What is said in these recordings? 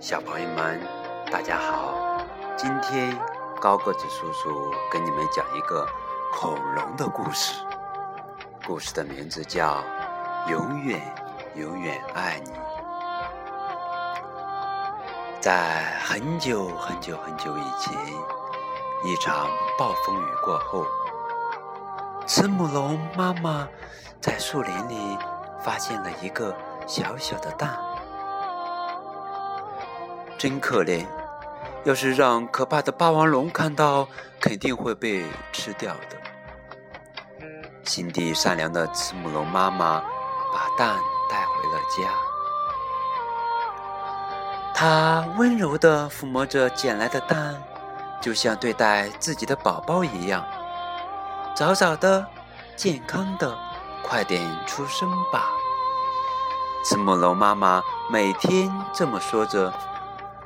小朋友们，大家好！今天高个子叔叔跟你们讲一个恐龙的故事。故事的名字叫《永远永远爱你》。在很久很久很久以前，一场暴风雨过后，慈母龙妈妈在树林里发现了一个小小的蛋。真可怜！要是让可怕的霸王龙看到，肯定会被吃掉的。心地善良的慈母龙妈妈把蛋带回了家，她温柔地抚摸着捡来的蛋，就像对待自己的宝宝一样。早早的，健康的，快点出生吧！慈母龙妈妈每天这么说着。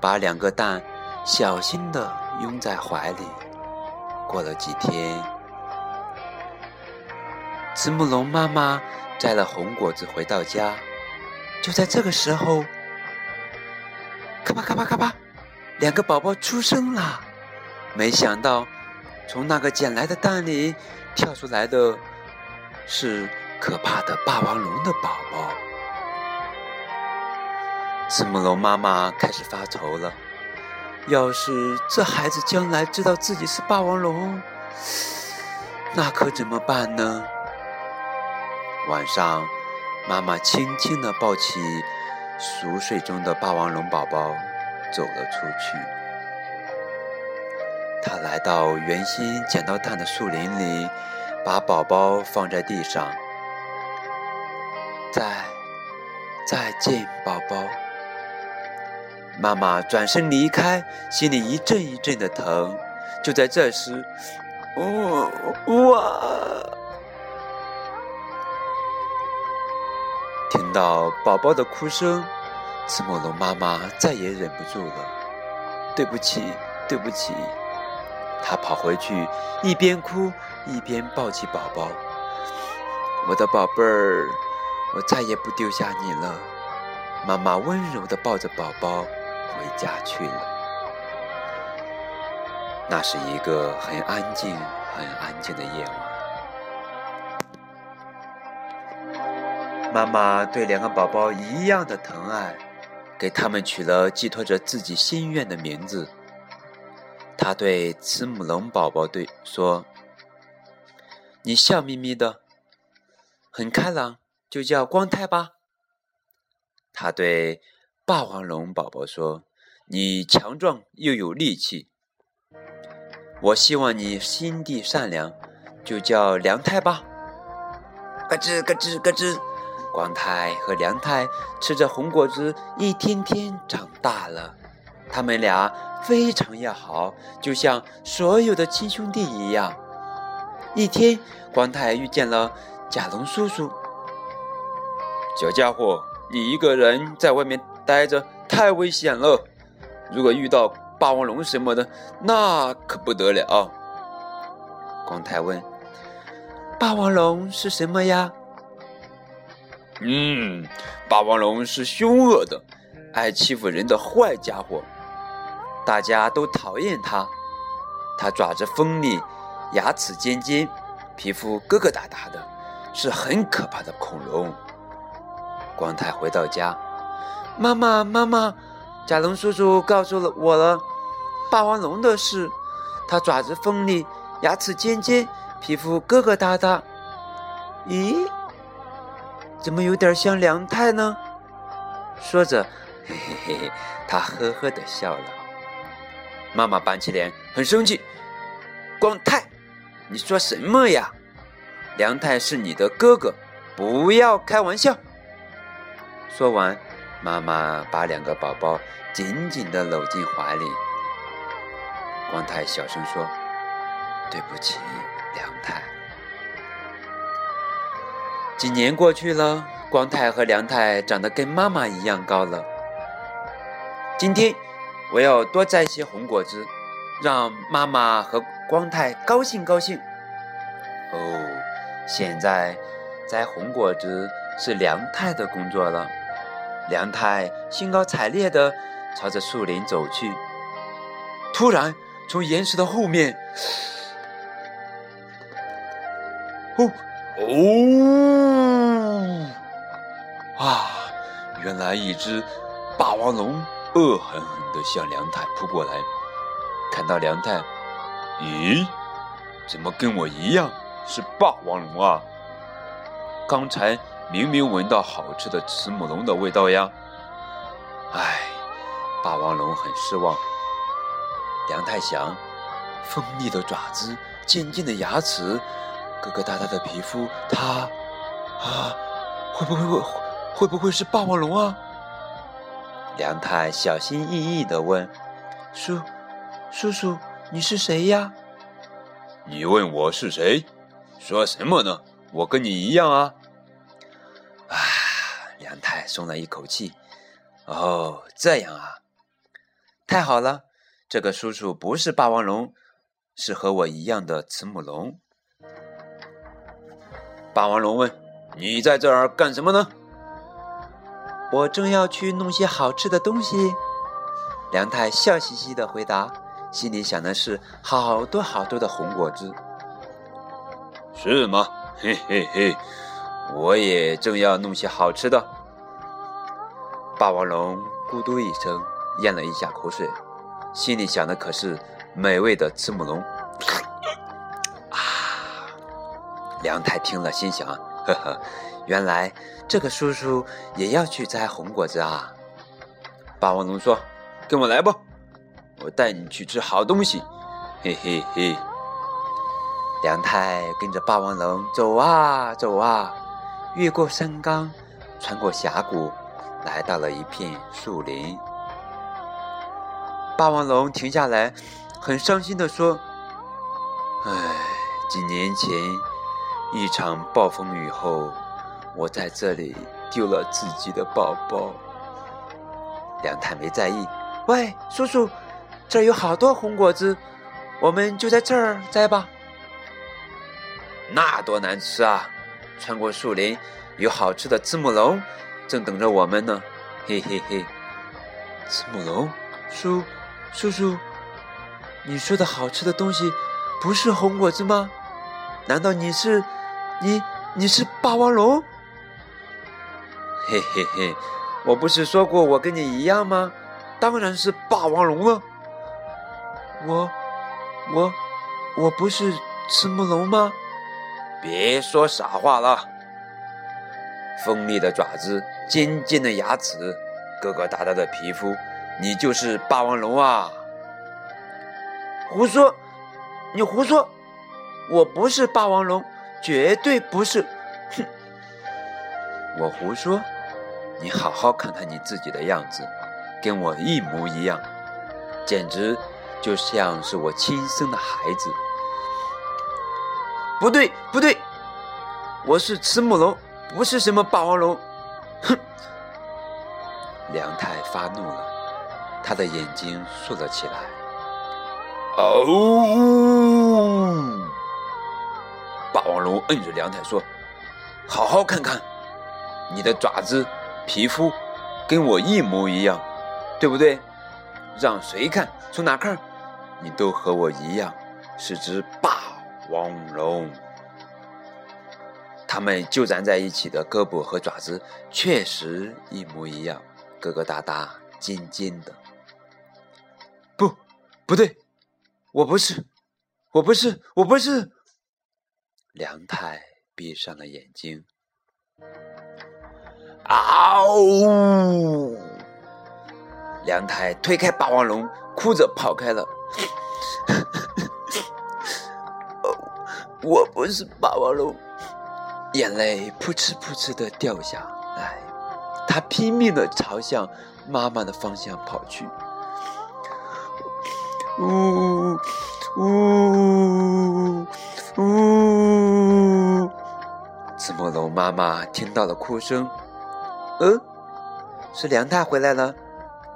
把两个蛋小心地拥在怀里。过了几天，慈母龙妈妈摘了红果子回到家。就在这个时候，咔吧咔吧咔吧，两个宝宝出生了。没想到，从那个捡来的蛋里跳出来的是可怕的霸王龙的宝宝。慈母龙妈妈开始发愁了。要是这孩子将来知道自己是霸王龙，那可怎么办呢？晚上，妈妈轻轻地抱起熟睡中的霸王龙宝宝，走了出去。她来到原先捡到蛋的树林里，把宝宝放在地上。再，再见，宝宝。妈妈转身离开，心里一阵一阵的疼。就在这时，哦哇！听到宝宝的哭声，慈母龙妈妈再也忍不住了。对不起，对不起！她跑回去，一边哭一边抱起宝宝。我的宝贝儿，我再也不丢下你了。妈妈温柔的抱着宝宝。回家去了。那是一个很安静、很安静的夜晚。妈妈对两个宝宝一样的疼爱，给他们取了寄托着自己心愿的名字。她对慈母龙宝宝对说：“你笑眯眯的，很开朗，就叫光太吧。”她对。霸王龙宝宝说：“你强壮又有力气，我希望你心地善良，就叫梁太吧。”咯吱咯吱咯吱，光太和梁太吃着红果子，一天天长大了。他们俩非常要好，就像所有的亲兄弟一样。一天，光太遇见了甲龙叔叔：“小家伙，你一个人在外面。”待着太危险了，如果遇到霸王龙什么的，那可不得了。光太问：“霸王龙是什么呀？”“嗯，霸王龙是凶恶的，爱欺负人的坏家伙，大家都讨厌它。它爪子锋利，牙齿尖尖，皮肤疙疙瘩瘩的，是很可怕的恐龙。”光太回到家。妈妈，妈妈，甲龙叔叔告诉了我了霸王龙的事。它爪子锋利，牙齿尖尖，皮肤疙疙瘩瘩。咦，怎么有点像梁太呢？说着，嘿嘿嘿，他呵呵的笑了。妈妈板起脸，很生气：“光太，你说什么呀？梁太是你的哥哥，不要开玩笑。”说完。妈妈把两个宝宝紧紧地搂进怀里。光太小声说：“对不起，梁太。”几年过去了，光太和梁太长得跟妈妈一样高了。今天我要多摘些红果子，让妈妈和光太高兴高兴。哦，现在摘红果子是梁太的工作了。梁太兴高采烈地朝着树林走去。突然，从岩石的后面，哦哦啊！原来一只霸王龙恶狠狠地向梁太扑过来。看到梁太，咦，怎么跟我一样是霸王龙啊？刚才明明闻到好吃的慈母龙的味道呀！唉，霸王龙很失望。梁太想，锋利的爪子，尖尖的牙齿，疙疙瘩瘩的皮肤，它啊，会不会会会不会是霸王龙啊？梁太小心翼翼地问：“叔，叔叔，你是谁呀？”你问我是谁？说什么呢？我跟你一样！啊，松了一口气。哦，这样啊，太好了。这个叔叔不是霸王龙，是和我一样的慈母龙。霸王龙问：“你在这儿干什么呢？”我正要去弄些好吃的东西。梁太笑嘻嘻的回答，心里想的是好多好多的红果子。是吗？嘿嘿嘿，我也正要弄些好吃的。霸王龙咕嘟一声咽了一下口水。心里想的可是美味的慈母龙啊！梁太听了，心想：呵呵，原来这个叔叔也要去摘红果子啊！霸王龙说：“跟我来吧，我带你去吃好东西。”嘿嘿嘿！梁太跟着霸王龙走啊走啊，越过山岗，穿过峡谷，来到了一片树林。霸王龙停下来，很伤心地说：“唉，几年前一场暴风雨后，我在这里丢了自己的宝宝。”梁太没在意。喂，叔叔，这儿有好多红果子，我们就在这儿摘吧。那多难吃啊！穿过树林，有好吃的慈母龙正等着我们呢。嘿嘿嘿，慈母龙，叔。叔叔，你说的好吃的东西不是红果子吗？难道你是你你是霸王龙？嘿嘿嘿，我不是说过我跟你一样吗？当然是霸王龙了。我我我不是慈母龙吗？别说傻话了。锋利的爪子，尖尖的牙齿，疙疙瘩瘩的皮肤。你就是霸王龙啊！胡说！你胡说！我不是霸王龙，绝对不是！哼！我胡说！你好好看看你自己的样子，跟我一模一样，简直就像是我亲生的孩子。不对，不对！我是慈母龙，不是什么霸王龙！哼！梁太发怒了。他的眼睛竖了起来。哦！霸王龙摁着梁太说：“好好看看，你的爪子、皮肤跟我一模一样，对不对？让谁看？从哪看？你都和我一样，是只霸王龙。他们就粘在一起的胳膊和爪子确实一模一样，疙疙瘩瘩、尖尖的。”不，不对，我不是，我不是，我不是。梁太闭上了眼睛。嗷！梁太推开霸王龙，哭着跑开了。我不是霸王龙，眼泪扑哧扑哧的掉下来。他拼命的朝向妈妈的方向跑去。呜呜呜！慈母龙妈妈听到了哭声，嗯，是梁太回来了，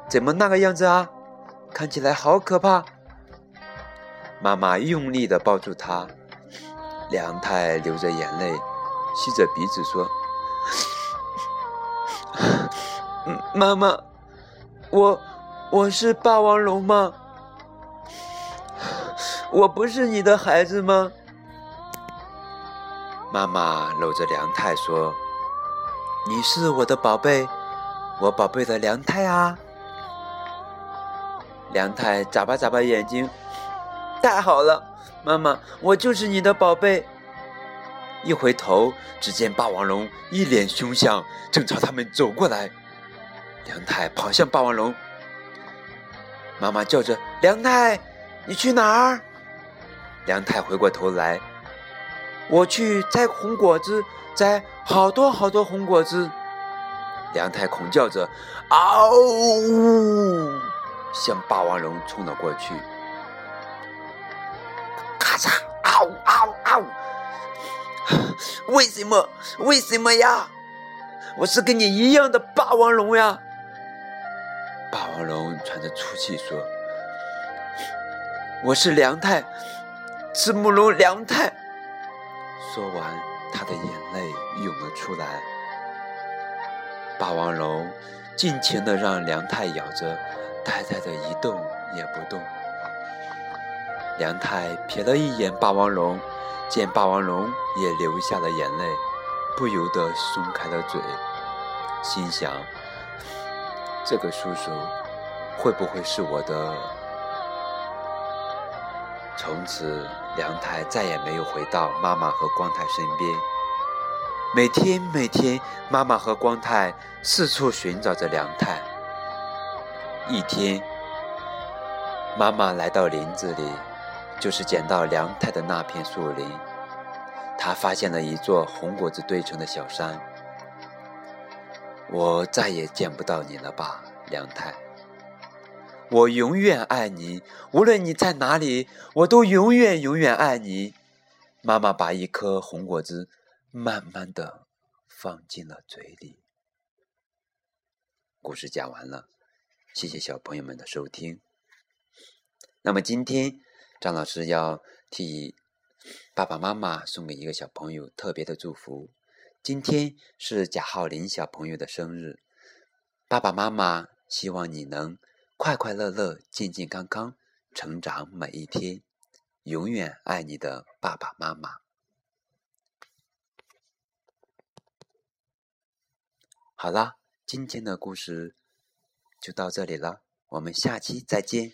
怎么那个样子啊？看起来好可怕！妈妈用力的抱住他，梁太流着眼泪，吸着鼻子说：“妈妈，我我是霸王龙吗？我不是你的孩子吗？”妈妈搂着梁太说：“你是我的宝贝，我宝贝的梁太啊。”梁太眨巴眨巴眼睛，太好了，妈妈，我就是你的宝贝。一回头，只见霸王龙一脸凶相，正朝他们走过来。梁太跑向霸王龙，妈妈叫着：“梁太，你去哪儿？”梁太回过头来。我去摘红果子，摘好多好多红果子。梁太恐叫着：“嗷呜！”向霸王龙冲了过去。咔嚓！嗷嗷嗷！为什么？为什么呀？我是跟你一样的霸王龙呀！霸王龙喘着粗气说：“我是梁太，赤木龙梁太。”说完，他的眼泪涌了出来。霸王龙尽情的让梁太咬着，呆呆的一动也不动。梁太瞥了一眼霸王龙，见霸王龙也流下了眼泪，不由得松开了嘴，心想：这个叔叔会不会是我的？从此，梁太再也没有回到妈妈和光太身边。每天，每天，妈妈和光太四处寻找着梁太。一天，妈妈来到林子里，就是捡到梁太的那片树林。他发现了一座红果子堆成的小山。我再也见不到你了吧，梁太？我永远爱你，无论你在哪里，我都永远永远爱你。妈妈把一颗红果子慢慢的放进了嘴里。故事讲完了，谢谢小朋友们的收听。那么今天张老师要替爸爸妈妈送给一个小朋友特别的祝福。今天是贾浩林小朋友的生日，爸爸妈妈希望你能。快快乐乐、健健康康成长每一天，永远爱你的爸爸妈妈。好啦，今天的故事就到这里了，我们下期再见。